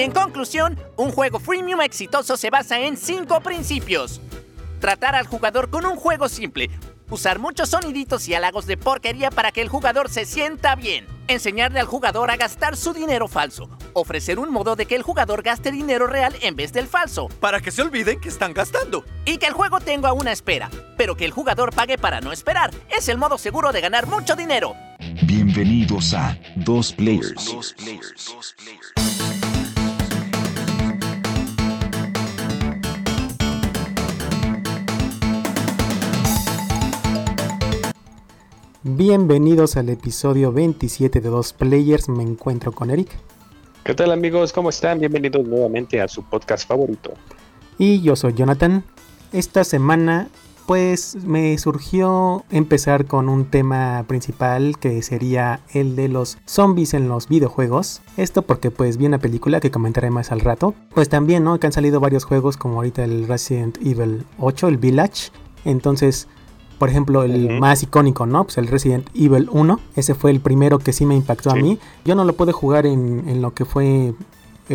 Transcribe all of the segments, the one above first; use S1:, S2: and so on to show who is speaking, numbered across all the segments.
S1: Y en conclusión, un juego freemium exitoso se basa en cinco principios. Tratar al jugador con un juego simple, usar muchos soniditos y halagos de porquería para que el jugador se sienta bien, enseñarle al jugador a gastar su dinero falso, ofrecer un modo de que el jugador gaste dinero real en vez del falso,
S2: Para que se olviden que están gastando.
S1: y que el juego tenga una espera, pero que el jugador pague para no esperar. Es el modo seguro de ganar mucho dinero.
S3: Bienvenidos a Dos Players.
S4: Bienvenidos al episodio 27 de Dos Players. Me encuentro con Eric.
S5: ¿Qué tal amigos? ¿Cómo están? Bienvenidos nuevamente a su podcast favorito.
S4: Y yo soy Jonathan. Esta semana pues me surgió empezar con un tema principal que sería el de los zombies en los videojuegos. Esto porque pues vi una película que comentaré más al rato. Pues también, ¿no? Que han salido varios juegos como ahorita el Resident Evil 8, el Village. Entonces, por ejemplo, el más icónico, ¿no? Pues el Resident Evil 1. Ese fue el primero que sí me impactó a mí. Yo no lo pude jugar en, en lo que fue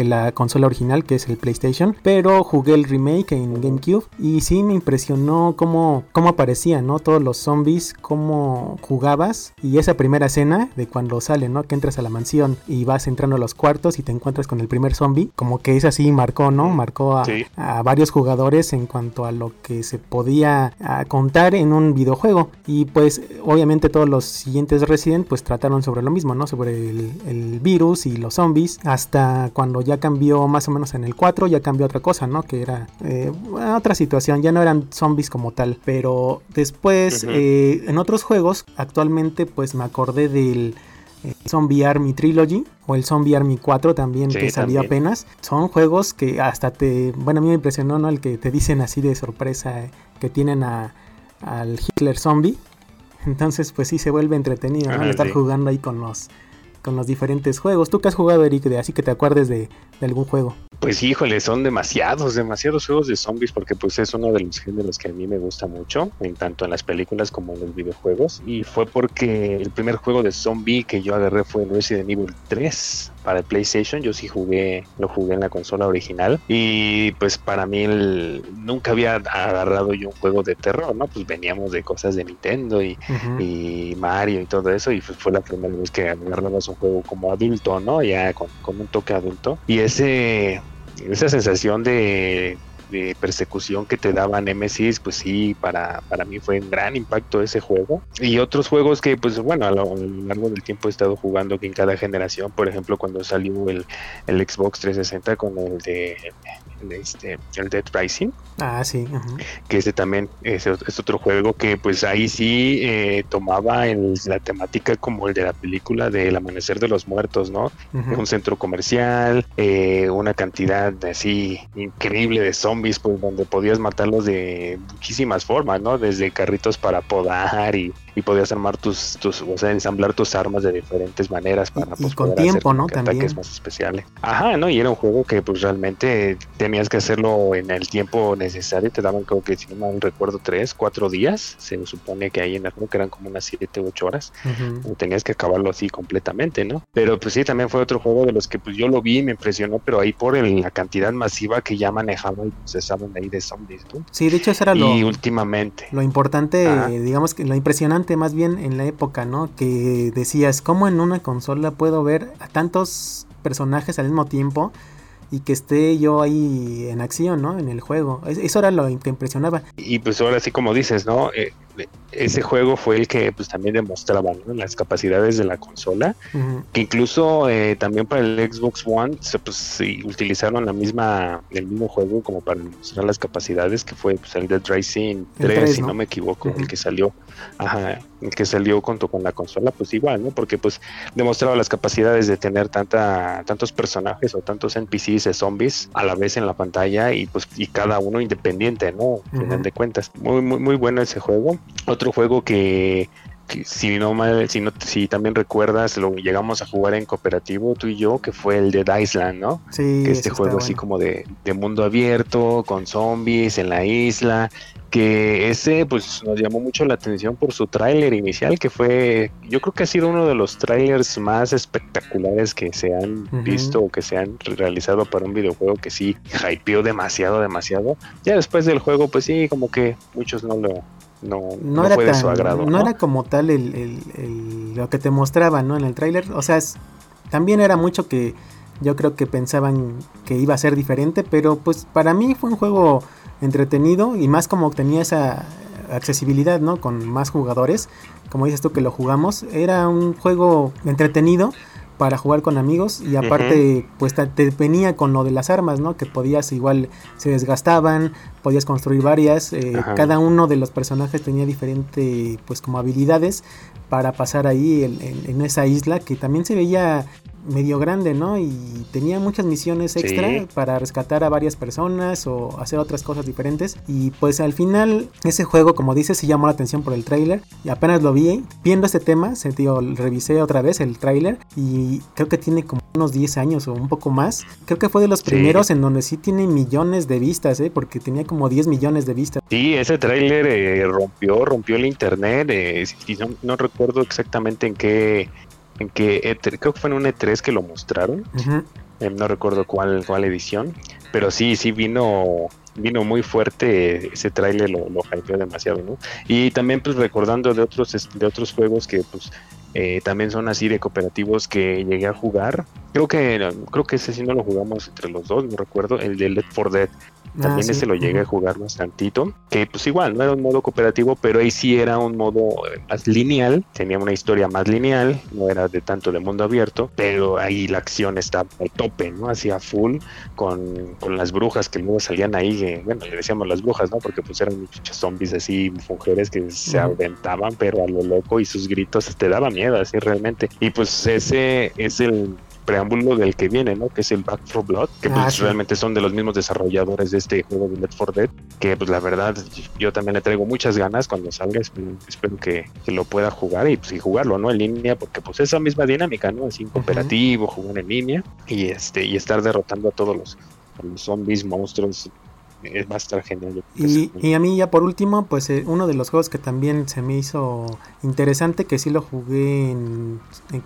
S4: la consola original, que es el PlayStation, pero jugué el remake en GameCube y sí me impresionó cómo, cómo aparecían, ¿no? Todos los zombies, cómo jugabas y esa primera escena de cuando sale, ¿no? Que entras a la mansión y vas entrando a los cuartos y te encuentras con el primer zombie, como que esa sí marcó, ¿no? Marcó a,
S5: Sí.
S4: a varios jugadores en cuanto a lo que se podía contar en un videojuego y pues obviamente todos los siguientes Resident pues trataron sobre lo mismo, ¿no? Sobre el, el virus y los zombies hasta cuando ya cambió más o menos en el 4 ya cambió otra cosa, ¿no? Que era eh, otra situación, ya no eran zombies como tal, pero después eh, en otros juegos actualmente pues me acordé del eh, Zombie Army Trilogy o el Zombie Army 4 también
S5: Sí,
S4: que salió
S5: también.
S4: apenas. Son juegos que hasta te, bueno, a mí me impresionó, ¿no? El que te dicen así de sorpresa eh, que tienen a, al Hitler Zombie. Entonces, pues sí se vuelve entretenido, ¿no?
S5: Ajá,
S4: estar
S5: sí.
S4: jugando ahí con los con los diferentes juegos. ¿Tú qué has jugado, Eric? De, así que te acuerdes de, algún juego.
S5: Pues híjole, son demasiados, demasiados juegos de zombies porque pues es uno de los géneros que a mí me gusta mucho, en tanto en las películas como en los videojuegos. Y fue porque el primer juego de zombie que yo agarré fue Resident Evil 3 para el PlayStation. Yo sí jugué, lo jugué en la consola original. Y pues para mí el- nunca había agarrado yo un juego de terror, ¿no? Pues veníamos de cosas de Nintendo y Mario y todo eso y pues fue la primera vez que agarrabas un juego como adulto, ¿no? Ya con, con un toque adulto y ese esa sensación de, de persecución que te daban Nemesis, pues sí, para, para mí fue un gran impacto ese juego. Y otros juegos que, pues bueno, a lo, largo del tiempo he estado jugando que en cada generación, por ejemplo, cuando salió el, el Xbox 360 con el de este, el Dead Rising,
S4: Ah, sí.
S5: que este también es, es otro juego que pues ahí sí eh, tomaba el- la temática como el de la película del amanecer de los muertos, ¿no? Un centro comercial, eh, una cantidad así increíble de zombies, pues donde podías matarlos de muchísimas formas, ¿no? Desde carritos para podar y, y podías armar tus, tus, o sea, ensamblar tus armas de diferentes maneras para
S4: y
S5: pues,
S4: con
S5: poder hacer
S4: tiempo,
S5: como
S4: ¿no? También.
S5: ataques más especiales. Ajá, ¿no? Y era un juego que pues realmente tenías que hacerlo en el tiempo necesario, te daban creo que si no mal recuerdo tres, cuatro días, se supone que ahí en el juego que eran como unas siete u ocho horas,
S4: Ujú.
S5: tenías que acabarlo así completamente, ¿no? Pero pues sí, también fue otro juego de los que pues yo lo vi y me impresionó, pero ahí por el- la cantidad masiva que ya manejaban y procesaban ahí de zombies, ¿no?
S4: Sí, de hecho eso era lo,
S5: Y últimamente.
S4: Lo importante,
S5: Ajá.
S4: digamos que lo impresionante más bien en la época, ¿no? Que decías, ¿cómo en una consola puedo ver a tantos personajes al mismo tiempo y que esté yo ahí en acción, ¿no? En el juego. Es- Eso era lo que impresionaba.
S5: Y pues ahora sí como dices, ¿no? Eh, ese juego fue el que pues también demostraba ¿no? las capacidades de la consola que incluso eh, también para el Xbox One se, pues, sí, utilizaron la misma el mismo juego como para demostrar las capacidades que fue pues, el Dead Rising 3,
S4: El 3,
S5: si
S4: ¿no?
S5: me equivoco el que salió ajá, que salió junto con la consola pues igual no porque pues demostraba las capacidades de tener tanta tantos personajes o tantos NPCs de zombies a la vez en la pantalla y pues y cada uno independiente no final
S4: Ujú.
S5: de cuentas. Muy muy muy bueno ese juego. Otro juego que si no mal, si no, si también recuerdas, lo llegamos a jugar en cooperativo tú y yo, que fue el de Island, ¿no?
S4: Sí.
S5: Que este juego así como de, de, mundo abierto, con zombies en la isla, que ese pues nos llamó mucho la atención por su tráiler inicial, que fue, yo creo que ha sido uno de los trailers más espectaculares que se han visto o que se han realizado para un videojuego que sí hypeó demasiado, demasiado. Ya después del juego, pues sí, como que muchos no lo no, no, fue de su agrado.
S4: No, era como tal el, lo que te mostraba ¿no? en el tráiler. O sea, también era mucho que yo creo que pensaban que iba a ser diferente, pero pues para mí fue un juego entretenido y más como tenía esa accesibilidad, ¿no? Con más jugadores, como dices tú que lo jugamos, era un juego entretenido para jugar con amigos y aparte pues te venía con lo de las armas, ¿no? Que podías igual se desgastaban, podías construir varias, eh, cada uno de los personajes tenía diferente pues como habilidades para pasar ahí en, esa isla que también se veía medio grande, ¿no? Y tenía muchas misiones extra para rescatar a varias personas o hacer otras cosas diferentes. Y pues al final ese juego, como dices, sí llamó la atención por el tráiler. Y apenas lo vi, viendo este tema, se, digo, revisé otra vez el tráiler y creo que tiene como unos 10 años o un poco más. Creo que fue de los primeros en donde sí tiene millones de vistas, ¿eh? Porque tenía como 10 millones de vistas.
S5: Sí, ese tráiler eh, rompió, rompió el internet. Eh, no recuerdo exactamente en qué en que e creo que fue en un E3 que lo mostraron. Eh, no recuerdo cuál, cuál edición, pero sí, sí vino vino muy fuerte ese tráiler lo, lo hypeó demasiado, ¿no? Y también pues recordando de otros de otros juegos que pues eh, también son así de cooperativos que llegué a jugar. Creo que creo que ese sí no lo jugamos entre los dos, no recuerdo, el de Left 4 Dead. También ah, ese lo llegué a jugar bastantito. Que pues igual, no era un modo cooperativo, pero ahí sí era un modo eh, más lineal. Tenía una historia más lineal, no era de tanto de mundo abierto, pero ahí la acción estaba al tope, ¿no? Hacía full con, con, las brujas que luego salían ahí. bueno, le decíamos las brujas, ¿no? Porque pues eran muchos zombies así, mujeres que se aventaban, pero a lo loco y sus gritos te daban miedo, así realmente. Y pues ese es el preámbulo del que viene, ¿no? Que es el Back 4 Blood, que pues, realmente son de los mismos desarrolladores de este juego de Left 4 Dead, que pues la verdad yo también le traigo muchas ganas cuando salga, espero, que, lo pueda jugar y pues y jugarlo, ¿no? En línea, porque pues esa misma dinámica, ¿no? Así cooperativo, jugar en línea y este y estar derrotando a todos los, los zombies, monstruos, va a estar genial.
S4: Y, a mí ya por último, pues eh, uno de los juegos que también se me hizo interesante, que sí lo jugué en,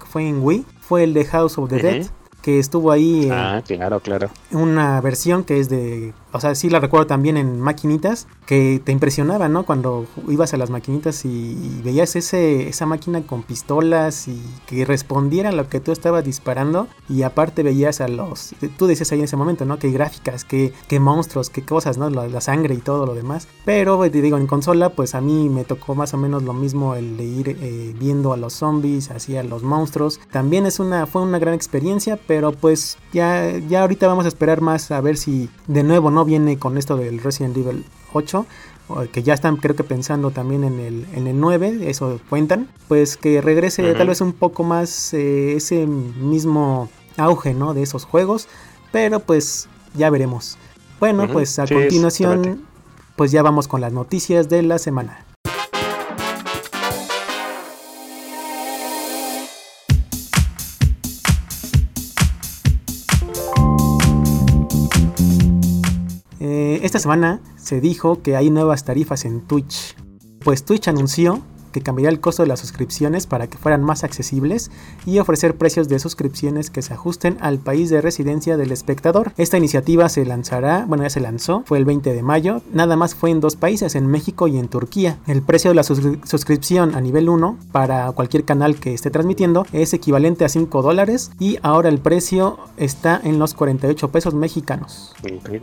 S4: fue en Wii, fue el de House of the Dead, que estuvo ahí.
S5: Ah, claro, claro.
S4: Una versión que es de o sea, sí la recuerdo también en maquinitas que te impresionaba, ¿no? Cuando ibas a las maquinitas y, veías ese, esa máquina con pistolas y que respondiera a lo que tú estabas disparando y aparte veías a los, tú decías ahí en ese momento, ¿no? Que gráficas, que, monstruos, qué cosas, ¿no? La, sangre y todo lo demás. Pero, pues, te digo, en consola, pues a mí me tocó más o menos lo mismo el de ir eh, viendo a los zombies, así a los monstruos. También es una, fue una gran experiencia, pero pues ya, ya ahorita vamos a esperar más a ver si de nuevo, ¿no? viene con esto del Resident Evil 8, que ya están creo que pensando también en el, en el 9, eso cuentan, pues que regrese tal vez un poco más eh, ese mismo auge ¿no? de esos juegos, pero pues ya veremos. Bueno, pues a continuación, pues ya vamos con las noticias de la semana. Esta semana se dijo que hay nuevas tarifas en Twitch. Pues Twitch anunció que cambiaría el costo de las suscripciones para que fueran más accesibles y ofrecer precios de suscripciones que se ajusten al país de residencia del espectador. Esta iniciativa se lanzará, bueno ya se lanzó, fue el 20 de mayo, nada más fue en dos países, en México y en Turquía. El precio de la suscripción a nivel 1 para cualquier canal que esté transmitiendo es equivalente a 5 dólares y ahora el precio está en los 48 pesos mexicanos.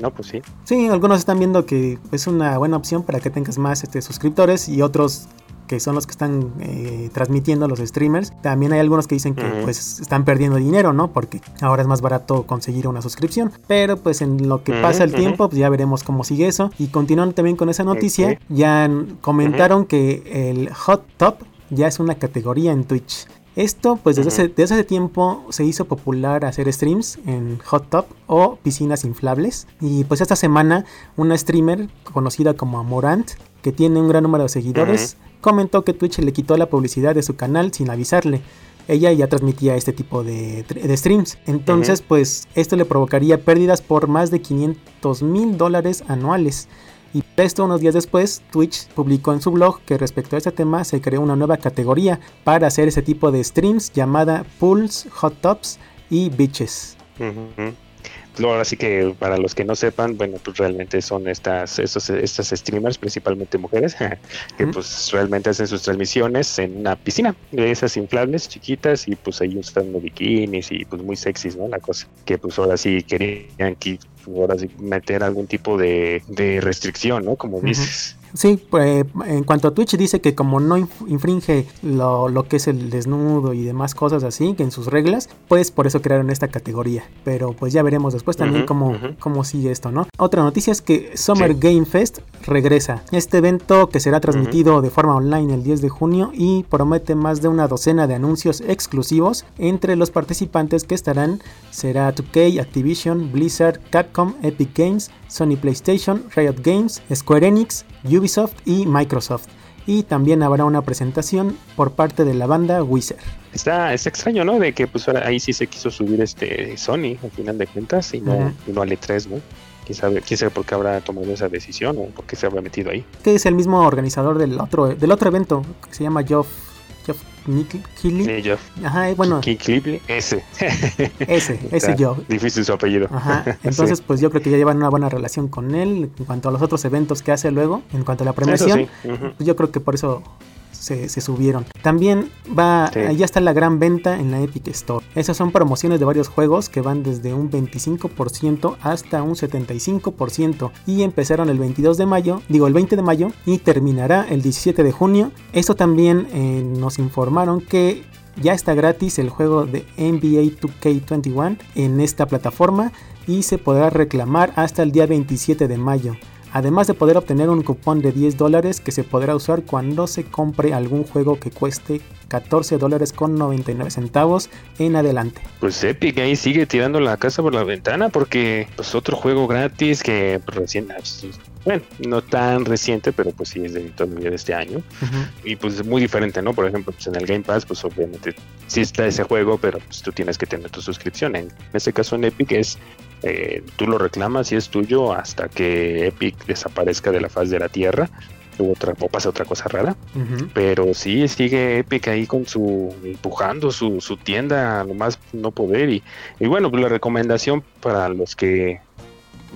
S5: No, pues sí.
S4: Sí, algunos están viendo que es una buena opción para que tengas más este, suscriptores y otros que son los que están eh, transmitiendo los streamers, también hay algunos que dicen que pues están perdiendo dinero, ¿no? Porque ahora es más barato conseguir una suscripción. Pero pues en lo que pasa el tiempo, pues ya veremos cómo sigue eso. Y continuando también con esa noticia, ya comentaron que el hot top ya es una categoría en Twitch. Esto, pues desde, hace, desde, hace, tiempo se hizo popular hacer streams en hot top o piscinas inflables. Y pues esta semana una streamer conocida como Amorant, que tiene un gran número de seguidores, comentó que Twitch le quitó la publicidad de su canal sin avisarle. Ella ya transmitía este tipo de, de streams. Entonces, pues esto le provocaría pérdidas por más de 500 mil dólares anuales. Y esto unos días después, Twitch publicó en su blog que respecto a este tema se creó una nueva categoría para hacer ese tipo de streams llamada Pools, Hot Tops y Bitches.
S5: Ahora sí que para los que no sepan, bueno, pues realmente son estas, estos, estas streamers, principalmente mujeres, que pues realmente hacen sus transmisiones en una piscina de esas inflables chiquitas y pues ahí están bikinis y pues muy sexys, ¿no? La cosa. Que pues ahora sí querían que ahora sí meter algún tipo de, de restricción, ¿no? Como dices.
S4: Sí, pues, en cuanto a Twitch dice que como no infringe lo, lo, que es el desnudo y demás cosas así, que en sus reglas, pues por eso crearon esta categoría. Pero pues ya veremos después también cómo, cómo, sigue esto, ¿no? Otra noticia es que Summer Game Fest regresa. Este evento que será transmitido de forma online el 10 de junio y promete más de una docena de anuncios exclusivos. Entre los participantes que estarán será 2K, Activision, Blizzard, Capcom, Epic Games, Sony PlayStation, Riot Games, Square Enix, Ubisoft y Microsoft. Y también habrá una presentación por parte de la banda Wizard.
S5: Está, es extraño, ¿no? De que pues ahí sí se quiso subir este Sony al final de cuentas y no, y no al E3, ¿no? ¿Quién sabe, quién sabe por qué habrá tomado esa decisión o por qué se habrá metido ahí.
S4: Que es el mismo organizador del otro, del otro evento que se llama Geoff
S5: Sí, Jeff.
S4: Ajá, bueno.
S5: ese.
S4: ese, ese yo.
S5: Difícil su apellido.
S4: Ajá. Entonces, pues yo creo que ya llevan una buena relación con él en cuanto a los otros eventos que hace luego, en cuanto a la premiación. pues yo creo que por eso se, subieron. También va, ya está la gran venta en la Epic Store. Esas son promociones de varios juegos que van desde un 25% hasta un 75% y empezaron el 22 de mayo, digo el 20 de mayo y terminará el 17 de junio. Esto también eh, nos informaron que ya está gratis el juego de NBA 2K21 en esta plataforma y se podrá reclamar hasta el día 27 de mayo además de poder obtener un cupón de 10 dólares que se podrá usar cuando se compre algún juego que cueste 14 dólares con 99 centavos en adelante.
S5: Pues Epic ahí sigue tirando la casa por la ventana porque pues otro juego gratis que recién bueno, no tan reciente, pero pues sí es de todavía de este año. Y pues es muy diferente, ¿no? Por ejemplo, pues en el Game Pass, pues obviamente sí está ese juego, pero pues tú tienes que tener tu suscripción. En este caso en Epic es eh, tú lo reclamas y es tuyo hasta que Epic desaparezca de la faz de la tierra o, otra, o pasa otra cosa rara. Pero sí sigue Epic ahí con su empujando su, su tienda a lo más no poder. Y, y bueno, pues la recomendación para los que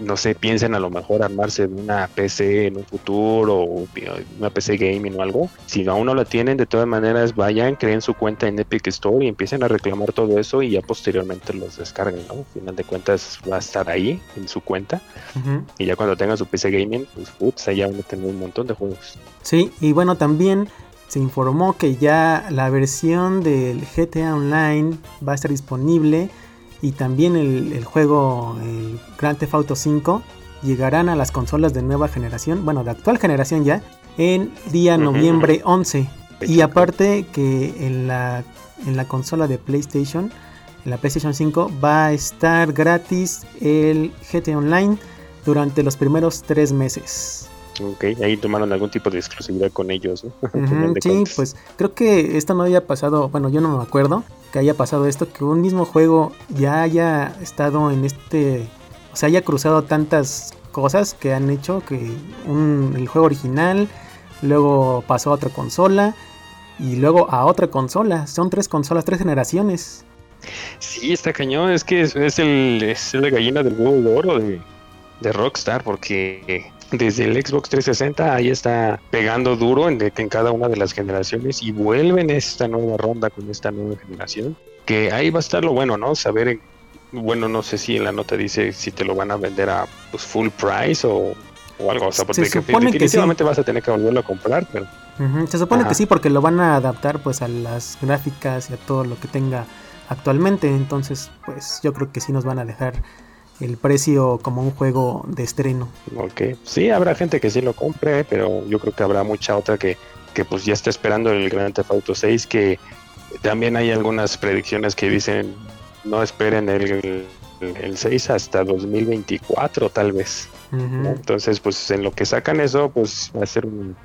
S5: no sé, piensen a lo mejor armarse una PC en un futuro o una PC gaming o algo. Si aún no la tienen, de todas maneras vayan, creen su cuenta en Epic Store y empiecen a reclamar todo eso y ya posteriormente los descarguen, ¿no? Al final de cuentas va a estar ahí en su cuenta y ya cuando tengan su PC gaming, pues putz, ya van a tener un montón de juegos.
S4: Sí, y bueno, también se informó que ya la versión del GTA Online va a estar disponible y también el, juego el Grand Theft Auto 5 llegarán a las consolas de nueva generación, bueno, de actual generación ya, en día noviembre 11. Y aparte que en la, en la consola de PlayStation, en la PlayStation 5, va a estar gratis el GT Online durante los primeros tres meses.
S5: Ok, ahí tomaron algún tipo de exclusividad con ellos, ¿no?
S4: sí, pues creo que esto no había pasado, bueno, yo no me acuerdo que haya pasado esto, que un mismo juego ya haya estado en este, o sea, haya cruzado tantas cosas que han hecho que un, el juego original, luego pasó a otra consola y luego a otra consola. Son tres consolas, tres generaciones.
S5: Sí, está cañón, es que es, el, es la gallina del huevo de oro de, de Rockstar, porque desde el Xbox 360 ahí está pegando duro en, en cada una de las generaciones y vuelven esta nueva ronda con esta nueva generación. Que ahí va a estar lo bueno, ¿no? Saber, bueno, no sé si en la nota dice si te lo van a vender a pues, full price o, algo. O sea, porque definitivamente vas a tener que volverlo a comprar, pero.
S4: Se supone que sí, porque lo van a adaptar pues a las gráficas y a todo lo que tenga actualmente. Entonces, pues yo creo que sí nos van a dejar el precio como un juego de estreno.
S5: Ok, sí, habrá gente que sí lo compre, pero yo creo que habrá mucha otra que, que pues ya está esperando el Grand Theft Auto 6, que también hay algunas predicciones que dicen no esperen el, el, 6 hasta 2024 tal vez. Entonces, pues en lo que sacan eso, pues va a ser un,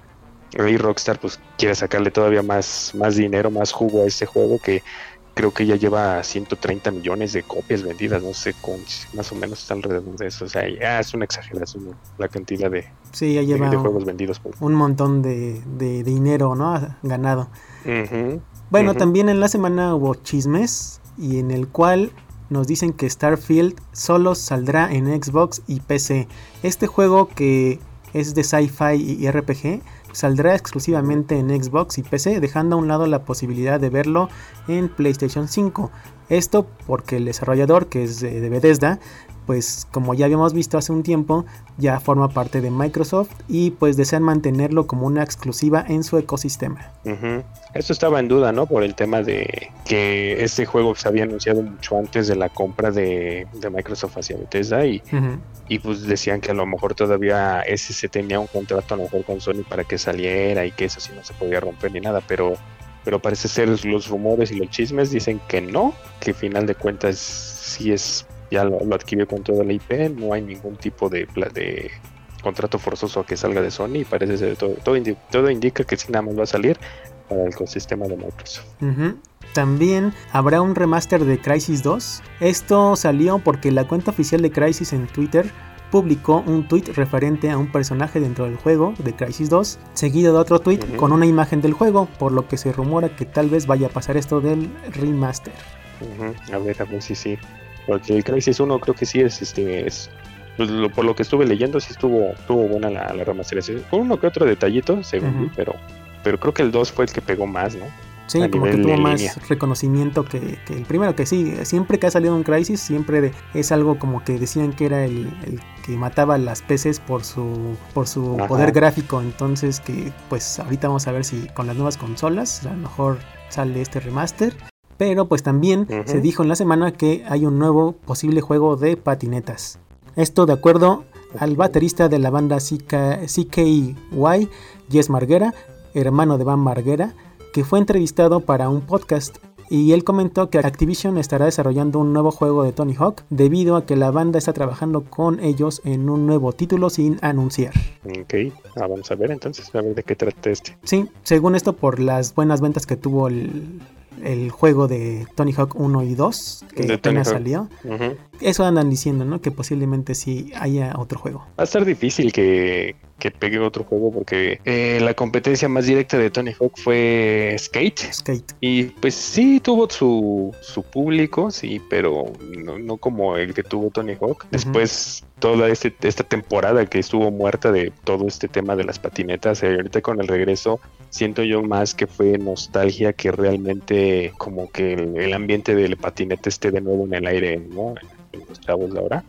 S5: Rockstar pues quiere sacarle todavía más, más dinero, más jugo a este juego que creo que ya lleva 130 millones de copias vendidas, no sé, con, más o menos está alrededor de eso. O sea, ya es una exageración la cantidad de,
S4: sí, ya lleva
S5: de juegos vendidos. Por...
S4: Un montón de, de, dinero, ¿no? Ganado. Bueno, también en la semana hubo chismes y en el cual nos dicen que Starfield solo saldrá en Xbox y PC. Este juego que es de sci-fi y RPG saldrá exclusivamente en Xbox y PC, dejando a un lado la posibilidad de verlo en PlayStation 5. Esto porque el desarrollador, que es de Bethesda, pues como ya habíamos visto hace un tiempo, ya forma parte de Microsoft y pues desean mantenerlo como una exclusiva en su ecosistema.
S5: Esto estaba en duda, ¿no? Por el tema de que este juego se había anunciado mucho antes de la compra de, de Microsoft hacia Bethesda y, y pues decían que a lo mejor todavía ese se tenía un contrato a lo mejor con Sony para que saliera y que eso sí no se podía romper ni nada, pero pero parece ser los rumores y los chismes dicen que no, que al final de cuentas sí es ya lo, lo adquirió con toda la IP, no hay ningún tipo de de contrato forzoso a que salga de Sony y parece ser todo todo, indi- todo indica que sí nada más va a salir para el ecosistema de Microsoft.
S4: También habrá un remaster de Crisis 2. Esto salió porque la cuenta oficial de Crisis en Twitter publicó un tweet referente a un personaje dentro del juego de Crisis 2, seguido de otro tweet con una imagen del juego, por lo que se rumora que tal vez vaya a pasar esto del remaster.
S5: Ujú, A ver, a ver si sí. Porque el Crisis 1 creo que sí es, este, es pues, lo- por lo que estuve leyendo, sí estuvo, estuvo buena la, la remasterización. Con uno que otro detallito, según pero, pero creo que el 2 fue el que pegó más, ¿no?
S4: Sí,
S5: A
S4: como que tuvo más
S5: línea.
S4: reconocimiento que, que el primero, que sí, siempre que ha salido un Crisis, siempre de- es algo como que decían que era el, el que mataba las peces por su, por su
S5: Ajá.
S4: poder gráfico, entonces que pues ahorita vamos a ver si con las nuevas consolas a lo mejor sale este remaster. Pero pues también se dijo en la semana que hay un nuevo posible juego de patinetas. Esto de acuerdo al baterista de la banda CK CKY, Jess Marguera, hermano de Van Marguera, que fue entrevistado para un podcast y él comentó que Activision estará desarrollando un nuevo juego de Tony Hawk debido a que la banda está trabajando con ellos en un nuevo título sin anunciar.
S5: Ok, ah, vamos a ver entonces, a ver de qué trata este.
S4: Sí, según esto por las buenas ventas que tuvo el, el juego de Tony Hawk 1 y 2, que apenas salió. Eso andan diciendo, ¿no? Que posiblemente sí haya otro juego.
S5: Va a estar difícil que, que pegue otro juego porque eh, la competencia más directa de Tony Hawk fue Skate.
S4: Skate.
S5: Y pues sí tuvo su, su público, sí, pero no, no como el que tuvo Tony Hawk. Después toda este, esta temporada que estuvo muerta de todo este tema de las patinetas, eh, ahorita con el regreso siento yo más que fue nostalgia que realmente como que el, el ambiente del patinete esté de nuevo en el aire, ¿no? En los chavos de ahora.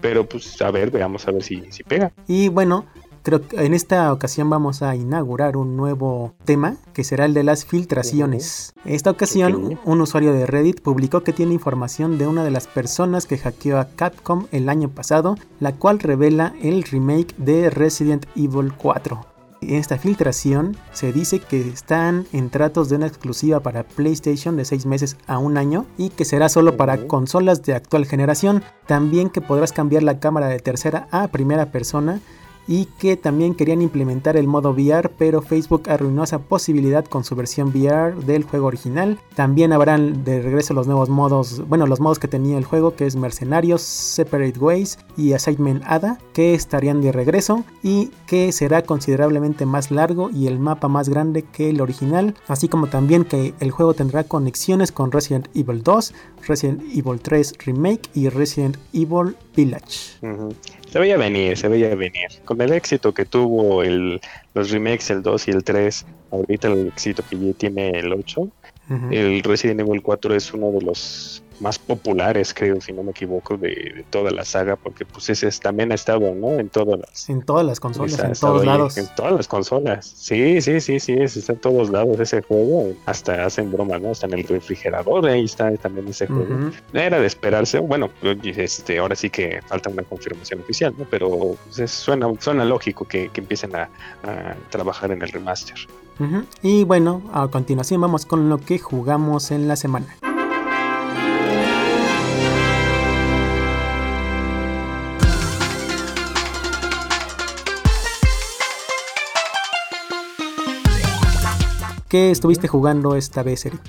S5: Pero pues a ver, veamos a ver si, si pega.
S4: Y bueno, creo que en esta ocasión vamos a inaugurar un nuevo tema que será el de las filtraciones. Esta ocasión, un usuario de Reddit publicó que tiene información de una de las personas que hackeó a Capcom el año pasado, la cual revela el remake de Resident Evil 4. En esta filtración se dice que están en tratos de una exclusiva para PlayStation de 6 meses a un año y que será solo para consolas de actual generación. También que podrás cambiar la cámara de tercera a primera persona y que también querían implementar el modo VR, pero Facebook arruinó esa posibilidad con su versión VR del juego original. También habrán de regreso los nuevos modos, bueno, los modos que tenía el juego, que es Mercenarios, Separate Ways y Assignment Ada, que estarían de regreso y que será considerablemente más largo y el mapa más grande que el original, así como también que el juego tendrá conexiones con Resident Evil 2, Resident Evil 3 Remake y Resident Evil Village.
S5: Se veía venir, se veía venir. Con el éxito que tuvo el, los remakes, el 2 y el 3, ahorita el éxito que ya tiene el 8,
S4: Ujú.
S5: el Resident Evil 4 es uno de los más populares, creo, si no me equivoco, de, de toda la saga, porque pues ese es- también ha estado, ¿no? En todas las...
S4: En todas las consolas, en todos
S5: ahí,
S4: lados.
S5: En todas las consolas. Sí, sí, sí, sí, es- está en todos lados ese juego. Hasta hacen broma, ¿no? Está en el refrigerador, ahí está también ese juego. Era de esperarse, bueno, este, ahora sí que falta una confirmación oficial, ¿no? Pero pues, es- suena, suena lógico que, que empiecen a, a trabajar en el remaster.
S4: Ujú. Y bueno, a continuación vamos con lo que jugamos en la semana. ¿Qué estuviste jugando esta vez, Eric?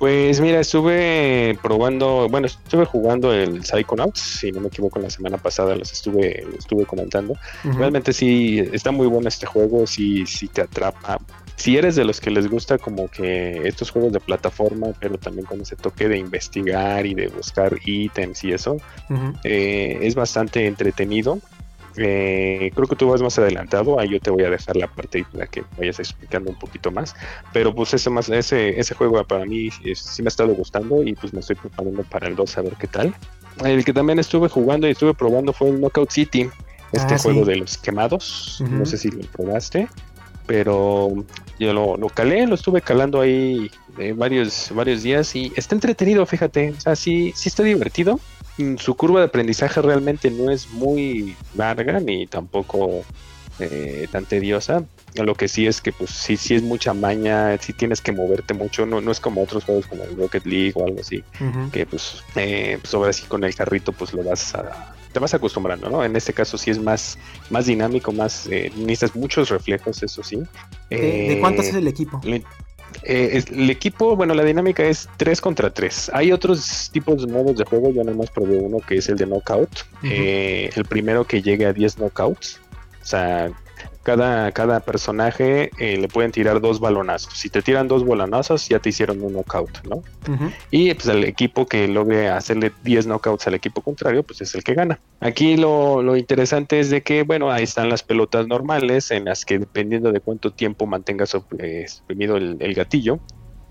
S5: Pues mira, estuve probando, bueno, estuve jugando el Psychonauts, si no me equivoco, la semana pasada los estuve, estuve comentando. Realmente sí, está muy bueno este juego, sí, sí te atrapa. Si eres de los que les gusta como que estos juegos de plataforma, pero también con ese toque de investigar y de buscar ítems y eso, eh, es bastante entretenido. Eh, creo que tú vas más adelantado, ahí yo te voy a dejar la parte para que vayas explicando un poquito más. Pero pues ese más ese, ese juego para mí sí me ha estado gustando y pues me estoy preparando para el 2 a ver qué tal. El que también estuve jugando y estuve probando fue el Knockout City, este ah, juego de los quemados. No sé si lo probaste, pero yo lo, lo calé, lo estuve calando ahí eh, varios, varios días y está entretenido, fíjate. O sea, sí, sí está divertido su curva de aprendizaje realmente no es muy larga ni tampoco eh, tan tediosa. Lo que sí es que pues sí, sí es mucha maña, sí tienes que moverte mucho, no, no es como otros juegos como el Rocket League o algo así, que pues, eh, pues ahora sí con el carrito pues lo vas a, te vas acostumbrando, ¿no? En este caso sí es más, más dinámico, más, eh, necesitas muchos reflejos, eso sí.
S4: ¿De, cuántos es el equipo?
S5: Eh, el equipo, bueno, la dinámica es 3 contra 3. Hay otros tipos de modos de juego, yo nada más probé uno que es el de knockout. Eh, el primero que llegue a 10 knockouts. O sea, cada, cada personaje eh, le pueden tirar dos balonazos. Si te tiran dos balonazos, ya te hicieron un knockout, ¿no? Y pues el equipo que logre hacerle 10 knockouts al equipo contrario, pues es el que gana. Aquí lo, lo interesante es de que, bueno, ahí están las pelotas normales en las que dependiendo de cuánto tiempo mantengas suprimido el, el gatillo,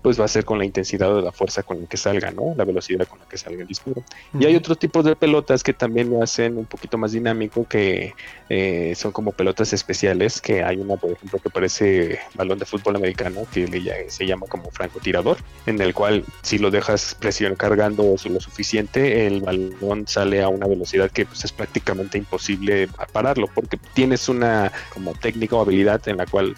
S5: pues va a ser con la intensidad o la fuerza con la que salga, ¿no? La velocidad con la que salga el disparo. Y hay otros tipos de pelotas que también lo hacen un poquito más dinámico, que eh, son como pelotas especiales, que hay una, por ejemplo, que parece balón de fútbol americano, que se llama como francotirador, en el cual si lo dejas presión cargando lo suficiente, el balón sale a una velocidad que pues, es prácticamente imposible pararlo, porque tienes una como técnica o habilidad en la cual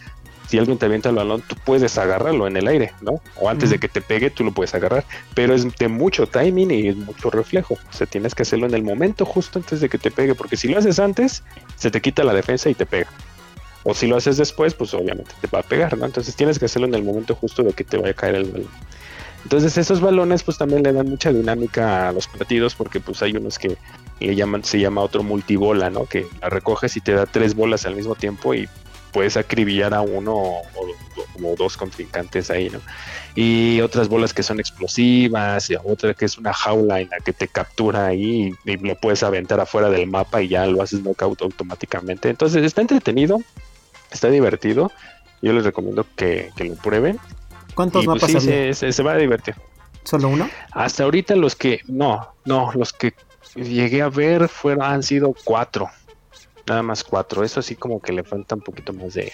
S5: si alguien te avienta el balón, tú puedes agarrarlo en el aire, ¿no? O antes de que te pegue, tú lo puedes agarrar. Pero es de mucho timing y es mucho reflejo. O sea, tienes que hacerlo en el momento justo antes de que te pegue, porque si lo haces antes, se te quita la defensa y te pega. O si lo haces después, pues obviamente te va a pegar, ¿no? Entonces tienes que hacerlo en el momento justo de que te vaya a caer el balón. Entonces esos balones pues también le dan mucha dinámica a los partidos porque pues hay unos que le llaman, se llama otro multibola, ¿no? Que la recoges y te da tres bolas al mismo tiempo y puedes acribillar a uno o, dos contrincantes ahí, ¿no? Y otras bolas que son explosivas, y otra que es una jaula en la que te captura ahí y, lo puedes aventar afuera del mapa y ya lo haces knockout automáticamente. Entonces está entretenido, está divertido. Yo les recomiendo que, lo prueben.
S4: ¿Cuántos pues, mapas
S5: sí, se, va a divertir.
S4: ¿Solo uno?
S5: Hasta ahorita los que, no, no, los que llegué a ver fueron, han sido cuatro nada más cuatro. Eso sí como que le falta un poquito más de,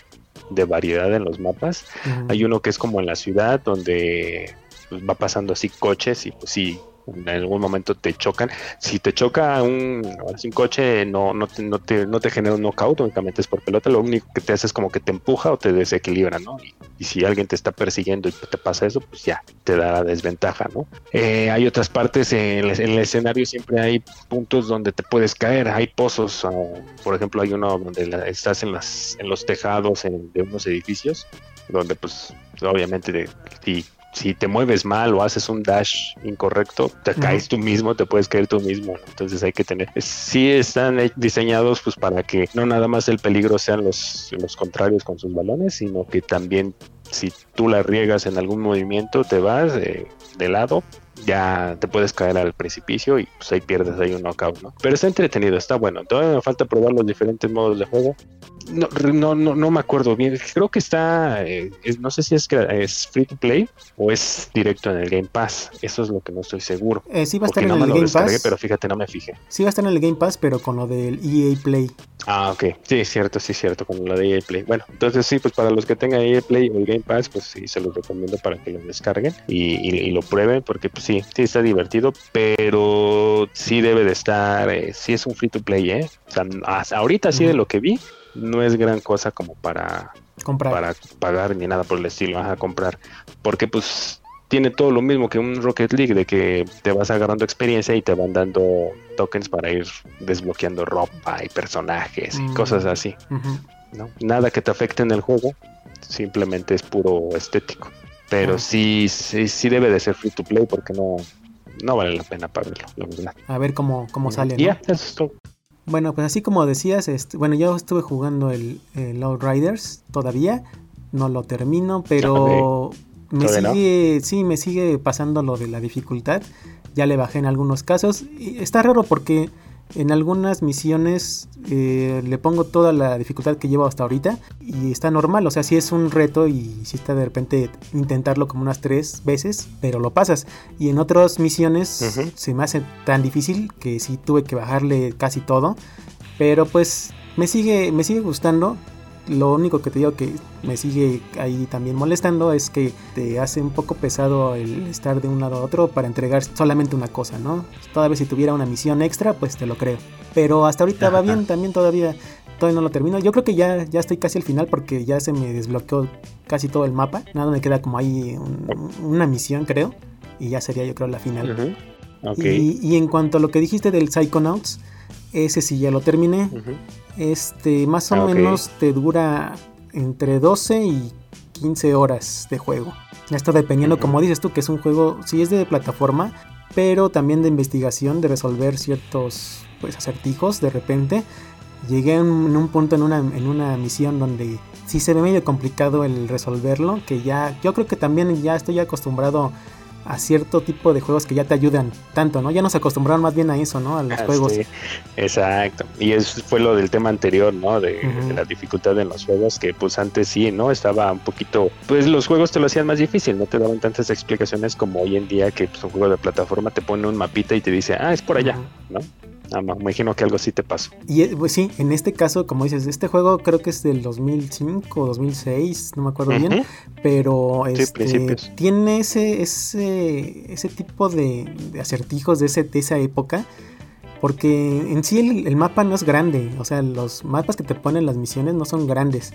S5: variedad en los mapas. Hay uno que es como en la ciudad donde pues, va pasando así coches y pues sí, en algún momento te chocan. Si te choca un, un coche, no, no, te, no, te, no te genera un knockout, únicamente es por pelota. Lo único que te hace es como que te empuja o te desequilibra, ¿no? Y, si alguien te está persiguiendo y te pasa eso, pues ya te da desventaja, ¿no? Eh, hay otras partes en el, escenario, siempre hay puntos donde te puedes caer. Hay pozos, por ejemplo, hay uno donde estás en, las, en los tejados de unos edificios, donde pues obviamente si si te mueves mal o haces un dash incorrecto, te caes tú mismo, te puedes caer tú mismo. Entonces hay que tener, sí están diseñados pues para que no nada más el peligro sean los, los contrarios con sus balones, sino que también si tú la riegas en algún movimiento, te vas de, de lado, ya te puedes caer al precipicio y pues ahí pierdes ahí un knockout, ¿no? Pero está entretenido, está bueno. Todavía me falta probar los diferentes modos de juego. No, no, no, no me acuerdo bien. Creo que está, eh, no sé si es, es free to play o es directo en el Game Pass. Eso es lo que no estoy seguro.
S4: Eh, sí va a estar en el Game Pass.
S5: Pero fíjate, no me fijé.
S4: Sí va a estar en el Game Pass, pero con lo del EA Play.
S5: Ah, ok. Sí, cierto, sí, cierto, con lo de EA Play. Bueno, entonces sí, pues para los que tengan EA Play o el Game Pass, pues sí, se los recomiendo para que lo descarguen y, y lo prueben porque pues sí, sí está divertido, pero sí debe de estar, eh, sí es un free to play, ¿eh? O sea, ahorita sí de lo que vi, no es gran cosa como para comprar. para pagar ni nada por el estilo, a comprar, porque pues tiene todo lo mismo que un Rocket League, de que te vas agarrando experiencia y te van dando tokens para ir desbloqueando ropa y personajes y mm. cosas así. ¿no? Nada que te afecte en el juego, simplemente es puro estético. Pero
S4: Ah.
S5: sí, sí, sí debe de ser free to play porque no, no vale la pena pagarlo, la verdad.
S4: A ver cómo, cómo sale. ¿no?
S5: ya, eso es todo.
S4: Bueno, pues así como decías, este, bueno, yo estuve jugando el, el Outriders todavía, no lo termino, pero me sigue, sí, me sigue pasando lo de la dificultad. Ya le bajé en algunos casos. Y está raro porque en algunas misiones eh, le pongo toda la dificultad que llevo hasta ahorita y está normal, o sea, sí es un reto y sí está de repente intentarlo como unas tres veces, pero lo pasas. Y en otras misiones se me hace tan difícil que sí tuve que bajarle casi todo, pero pues me sigue, me sigue gustando. Lo único que te digo que me sigue ahí también molestando es que te hace un poco pesado el estar de un lado a otro para entregar solamente una cosa, ¿no? Todavía si tuviera una misión extra, pues te lo creo. Pero hasta ahorita va bien, también todavía, todavía no lo termino. Yo creo que ya, ya estoy casi al final porque ya se me desbloqueó casi todo el mapa. Nada me queda como ahí un- una misión, creo. Y ya sería yo creo la final. Y, y en cuanto a lo que dijiste del Psychonauts, ese sí ya lo terminé. Este, más o
S5: Ah,
S4: menos te dura entre 12 y 15 horas de juego. Esto dependiendo, como dices tú, que es un juego, sí es de plataforma, pero también de investigación, de resolver ciertos pues, acertijos de repente. Llegué en un, en un punto en una, en una misión donde sí se ve medio complicado el resolverlo, que ya, yo creo que también ya estoy acostumbrado a cierto tipo de juegos que ya te ayudan tanto, ¿no? Ya nos acostumbraron más bien a eso, ¿no? A los
S5: Ah,
S4: juegos.
S5: sí, exacto. Y eso fue lo del tema anterior, ¿no? De, de la dificultad en los juegos, que pues antes sí, ¿no? Estaba un poquito, pues los juegos te lo hacían más difícil, no te daban tantas explicaciones como hoy en día que pues, un juego de plataforma te pone un mapita y te dice, ah, es por allá. ¿no? Ah, me imagino que algo así te pasó.
S4: Y eh, pues sí, en este caso, como dices, este juego creo que es del 2005 o 2006, no me acuerdo bien, pero
S5: Sí,
S4: este, tiene ese, ese, ese tipo de, de acertijos de, ese, de esa época, porque en sí el, el mapa no es grande, o sea, los mapas que te ponen las misiones no son grandes,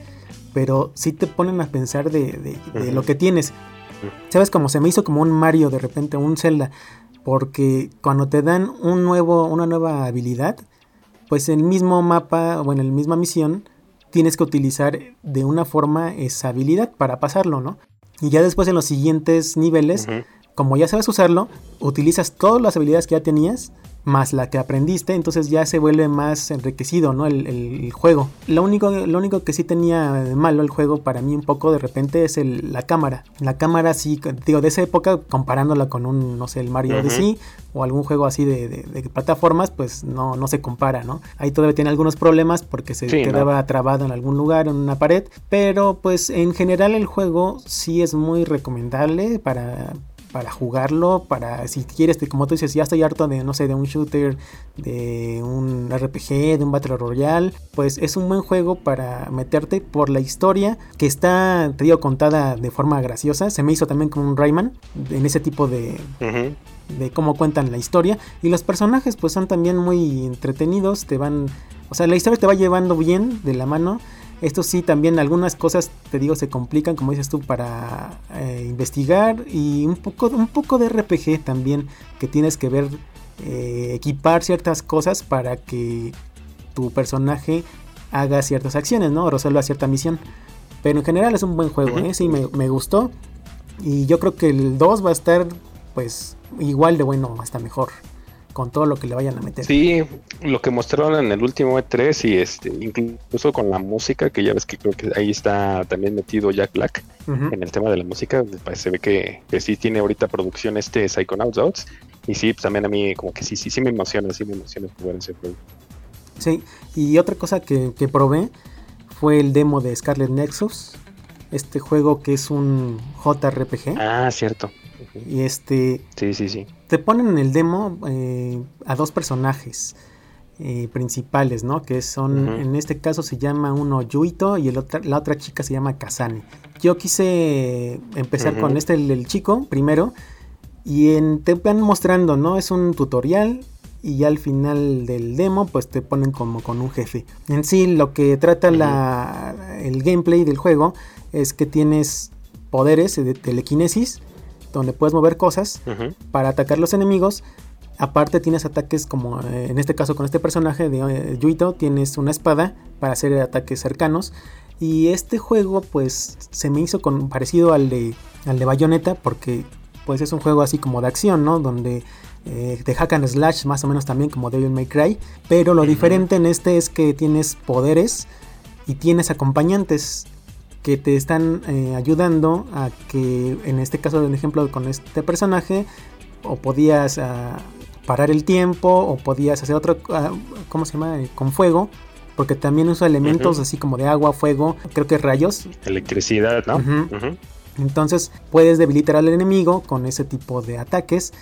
S4: pero sí te ponen a pensar de, de- lo que tienes. ¿Sabes? Como se me hizo como un Mario de repente, un Zelda, porque cuando te dan un nuevo, una nueva habilidad, pues en el mismo mapa o en la misma misión tienes que utilizar de una forma esa habilidad para pasarlo, ¿no? Y ya después en los siguientes niveles, como ya sabes usarlo, utilizas todas las habilidades que ya tenías, más la que aprendiste, entonces ya se vuelve más enriquecido, ¿no? El, el- el juego. Lo único, lo único que sí tenía de malo el juego para mí un poco de repente es el- la cámara. La cámara sí, digo, de esa época, comparándola con un, no sé, el Mario
S5: Ujú.
S4: Odyssey o algún juego así de, de- de plataformas, pues no, no se compara, ¿no? Ahí todavía tiene algunos problemas porque se
S5: Sí, ¿no?
S4: quedaba trabado en algún lugar, en una pared, pero pues en general el juego sí es muy recomendable para para jugarlo, para si quieres, te- como tú dices, ya estoy harto de, no sé, de un shooter, de un RPG, de un Battle Royale, pues es un buen juego para meterte por la historia que está, te digo, contada de forma graciosa. Se me hizo también como un Rayman, en ese tipo de, de cómo cuentan la historia. Y los personajes pues son también muy entretenidos, te van... O sea, la historia te va llevando bien de la mano. Esto sí, también algunas cosas, te digo, se complican, como dices tú, para eh, investigar. Y un poco, un poco de RPG también, que tienes que ver, eh, equipar ciertas cosas para que tu personaje haga ciertas acciones, ¿no? O resuelva cierta misión. Pero en general es un buen juego. ¿eh? Sí, me, me gustó. Y yo creo que el 2 va a estar, pues, igual de bueno, hasta mejor. Con todo lo que le vayan a meter.
S5: Sí, lo que mostraron en el último E3 y este, incluso con la música, que ya ves que creo que ahí está también metido Jack Black en el tema de la música, pues, se ve que, que sí tiene ahorita producción este Psychonauts Outs y sí, pues también a mí como que sí, sí, sí me emociona, sí me emociona jugar ese juego.
S4: Sí, y otra cosa que, que probé fue el demo de Scarlet Nexus. Este juego que es un JRPG.
S5: Ah, cierto.
S4: Y este.
S5: Sí, sí, sí.
S4: Te ponen en el demo eh, a dos personajes eh, principales, ¿no? Que son. En este caso se llama uno Yuito y el otra, la otra chica se llama Kazane. Yo quise empezar con este, el, el chico, primero. Y en, te van mostrando, ¿no? Es un tutorial. Y ya al final del demo, pues te ponen como con un jefe. En sí, lo que trata la, el gameplay del juego es que tienes poderes de telequinesis, donde puedes mover cosas para atacar los enemigos. Aparte tienes ataques como eh, en este caso con este personaje de eh, Yuito, tienes una espada para hacer ataques cercanos. Y este juego pues se me hizo con, parecido al de, al de Bayonetta porque pues es un juego así como de acción, ¿no? Donde eh, de hack and slash más o menos también como Devil May Cry. Pero lo diferente en este es que tienes poderes y tienes acompañantes que te están eh, ayudando a que en este caso de un ejemplo con este personaje o podías ah, parar el tiempo o podías hacer otro, ah, ¿cómo se llama? con fuego porque también usa elementos así como de agua, fuego, creo que rayos.
S5: Electricidad, ¿no?
S4: Entonces puedes debilitar al enemigo con ese tipo de ataques.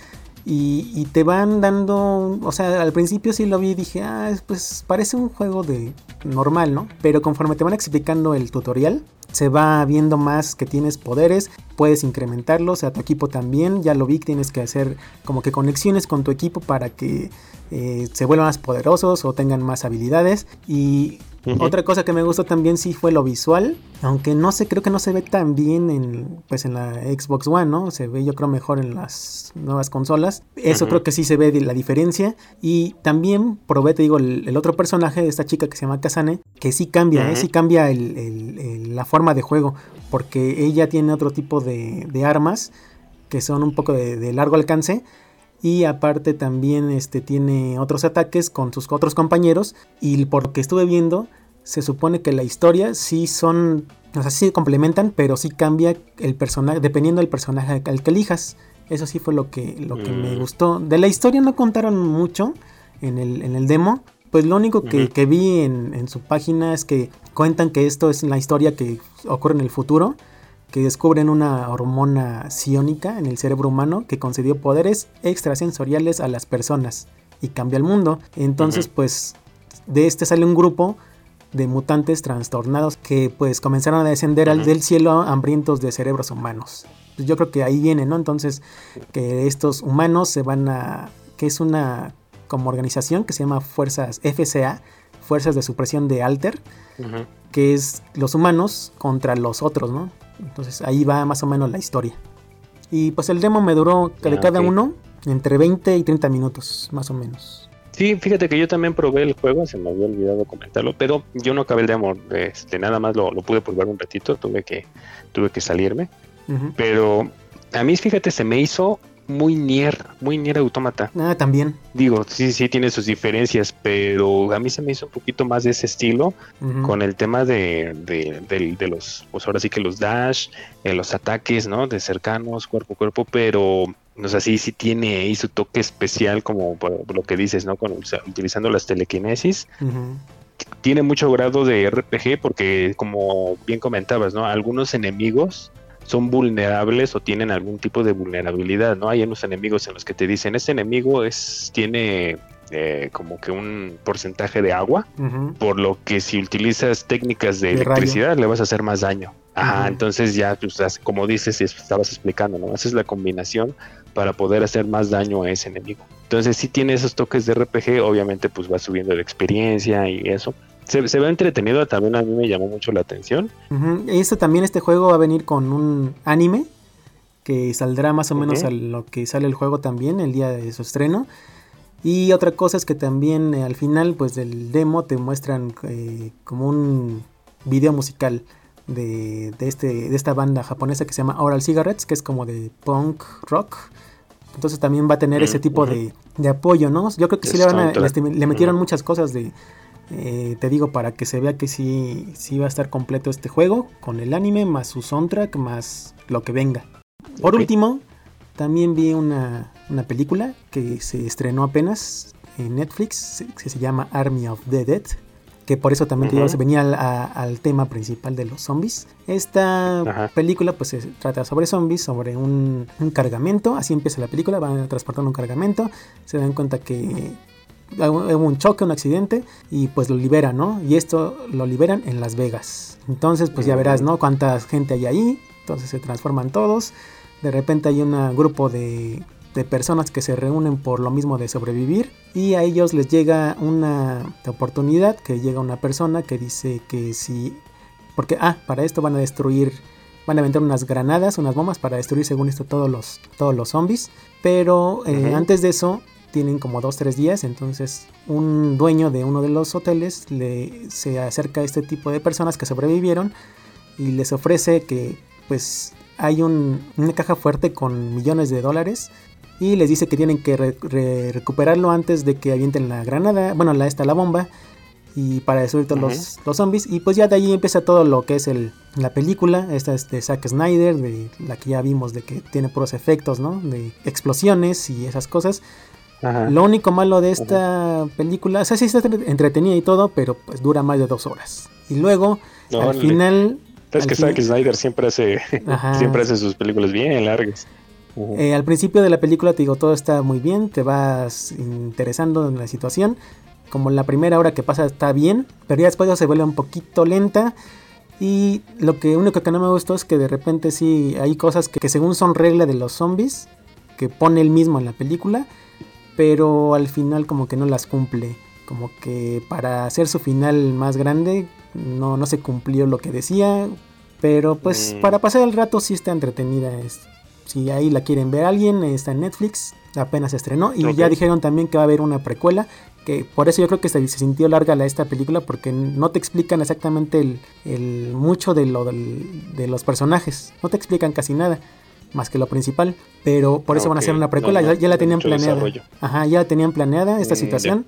S4: Y, te van dando, o sea, al principio sí lo vi y dije, ah, pues parece un juego de normal, ¿no? Pero conforme te van explicando el tutorial, se va viendo más que tienes poderes, puedes incrementarlos, a tu equipo también, ya lo vi, tienes que hacer como que conexiones con tu equipo para que eh, se vuelvan más poderosos o tengan más habilidades. Y otra cosa que me gustó también sí fue lo visual, aunque no sé, creo que no se ve tan bien en, pues en la Xbox One, ¿no? Se ve yo creo mejor en las nuevas consolas. Eso creo que sí se ve la diferencia. Y también probé, te digo, el, otro personaje de esta chica que se llama Kazane, que sí cambia, ¿eh? sí cambia la forma de juego, porque ella tiene otro tipo de, armas que son un poco de largo alcance y aparte también este, tiene otros ataques con sus otros compañeros y por lo que estuve viendo se supone que la historia sí son, o sea, sí complementan, pero sí cambia el personaje, dependiendo del personaje al que elijas. Eso sí fue lo que, lo que me mm. gustó. De la historia no contaron mucho en el, en el demo. Pues lo único que, vi en, en, su página es que cuentan que esto es la historia que ocurre en el futuro que descubren una hormona psiónica en el cerebro humano que concedió poderes extrasensoriales a las personas y cambia el mundo. Entonces, pues de este sale un grupo de mutantes trastornados que pues comenzaron a descender al del cielo hambrientos de cerebros humanos. Pues, yo creo que ahí viene, ¿no? Entonces, que estos humanos se van a que es una como organización que se llama Fuerzas FCA, Fuerzas de Supresión de Alter, que es los humanos contra los otros, ¿no? Entonces ahí va más o menos la historia. Y pues el demo me duró de cada uno entre 20 y 30 minutos, más o menos.
S5: Sí, fíjate que yo también probé el juego, se me había olvidado comentarlo, pero yo no acabé el demo, este, nada más lo, pude probar un ratito, tuve que, tuve que salirme. Pero a mí, fíjate, se me hizo muy Nier, muy Nier Automata.
S4: Ah, también.
S5: Digo, sí, sí tiene sus diferencias, pero a mí se me hizo un poquito más de ese estilo con el tema de, de, los, pues ahora sí que los dash, eh, los ataques, ¿no? De cercanos, cuerpo a cuerpo, pero no sé, sí, sí tiene ahí su toque especial como lo que dices, ¿no? Con, utilizando las telequinesis. Tiene mucho grado de RPG porque, como bien comentabas, ¿no? Algunos enemigos son vulnerables o tienen algún tipo de vulnerabilidad, ¿no? Hay unos enemigos en los que te dicen, este enemigo es, tiene eh, como que un porcentaje de agua, por lo que si utilizas técnicas de, electricidad le vas a hacer más daño. Ajá, entonces ya, pues, como dices, estabas explicando, ¿no? Esa es la combinación para poder hacer más daño a ese enemigo. Entonces, si tiene esos toques de RPG, obviamente, pues va subiendo la experiencia y eso se, ve entretenido, también a mí me llamó mucho la atención.
S4: Y esto también, este juego va a venir con un anime que saldrá más o menos a lo que sale el juego también el día de su estreno. Y otra cosa es que también eh, al final pues del demo te muestran eh, como un video musical de, este, de esta banda japonesa que se llama Oral Cigarettes, que es como de punk rock. Entonces también va a tener ese tipo de, apoyo, ¿no? Yo creo que sí le, van a, le metieron muchas cosas de, eh, te digo, para que se vea que sí, sí va a estar completo este juego, con el anime, más su soundtrack, más lo que venga. Por último, también vi una, película que se estrenó apenas en Netflix, que se llama Army of the Dead, que por eso también se venía al, tema principal de los zombies. Esta película pues se trata sobre zombies, sobre un, un, cargamento, así empieza la película, van transportando un cargamento, se dan cuenta que hubo un choque, un accidente y pues lo liberan, ¿no? Y esto lo liberan en Las Vegas. Entonces pues ya verás, ¿no? Cuánta gente hay ahí, entonces se transforman todos. De repente hay un grupo de, de personas que se reúnen por lo mismo de sobrevivir y a ellos les llega una oportunidad que llega una persona que dice que si porque ah para esto van a destruir van a vender unas granadas unas bombas para destruir según esto todos los todos los zombies pero eh, antes de eso tienen como 2-3 días, entonces un dueño de uno de los hoteles le, se acerca a este tipo de personas que sobrevivieron y les ofrece que pues hay un, una caja fuerte con millones de dólares y les dice que tienen que recuperarlo antes de que avienten la granada, bueno, la, esta la bomba y para destruir todos los, los, zombies y pues ya de ahí empieza todo lo que es el, la película, esta es de Zack Snyder, de la que ya vimos de que tiene puros efectos, ¿no? De explosiones y esas cosas. Lo único malo de esta película, o sea, sí está entretenida y todo, pero pues dura más de dos horas. Y luego, al final...
S5: Es que Zack Snyder siempre hace, siempre hace sus películas bien largas.
S4: Eh, al principio de la película te digo, todo está muy bien, te vas interesando en la situación. Como la primera hora que pasa está bien, pero ya después se vuelve un poquito lenta. Y lo que único que no me gustó es que de repente sí hay cosas que, que según son regla de los zombies, que pone él mismo en la película, pero al final como que no las cumple. Como que para hacer su final más grande no, no se cumplió lo que decía. Pero pues mm. para pasar el rato sí está entretenida. si ahí la quieren ver alguien, está en Netflix. Apenas se estrenó. Y ya dijeron también que va a haber una precuela. Que por eso yo creo que se, sintió larga la, esta película. Porque no te explican exactamente el, mucho de, lo, de los personajes. No te explican casi nada más que lo principal, pero por eso van a hacer una precuela, ya, la tenían planeada. Ajá, ya tenían planeada esta mm, situación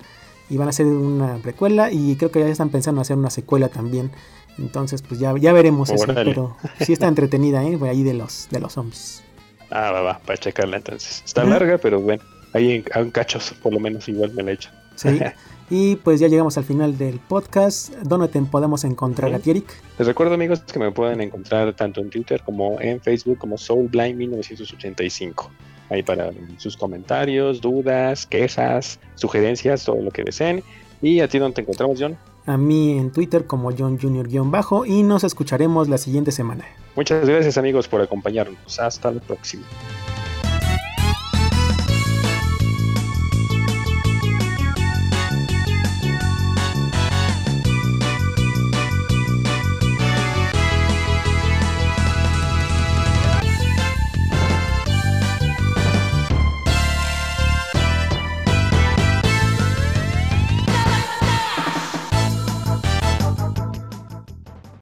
S4: y van a hacer una precuela y creo que ya están pensando en hacer una secuela también. Entonces, pues ya, ya veremos eso, pero sí está entretenida, ¿eh? Ahí de los, de los zombies.
S5: Ah, va, va, para checarla entonces. Está larga, pero bueno, ahí en, cachos, por lo menos igual me la he hecho.
S4: Sí. Y pues ya llegamos al final del podcast. ¿Dónde te podemos encontrar a Tierik?
S5: Les recuerdo amigos que me pueden encontrar tanto en Twitter como en Facebook como SoulBlind1985. Ahí para sus comentarios, dudas, quejas, sugerencias, todo lo que deseen. ¿Y a ti dónde te encontramos, John?
S4: A mí en Twitter como John Junior-bajo y nos escucharemos la siguiente semana.
S5: Muchas gracias amigos por acompañarnos. Hasta la próxima.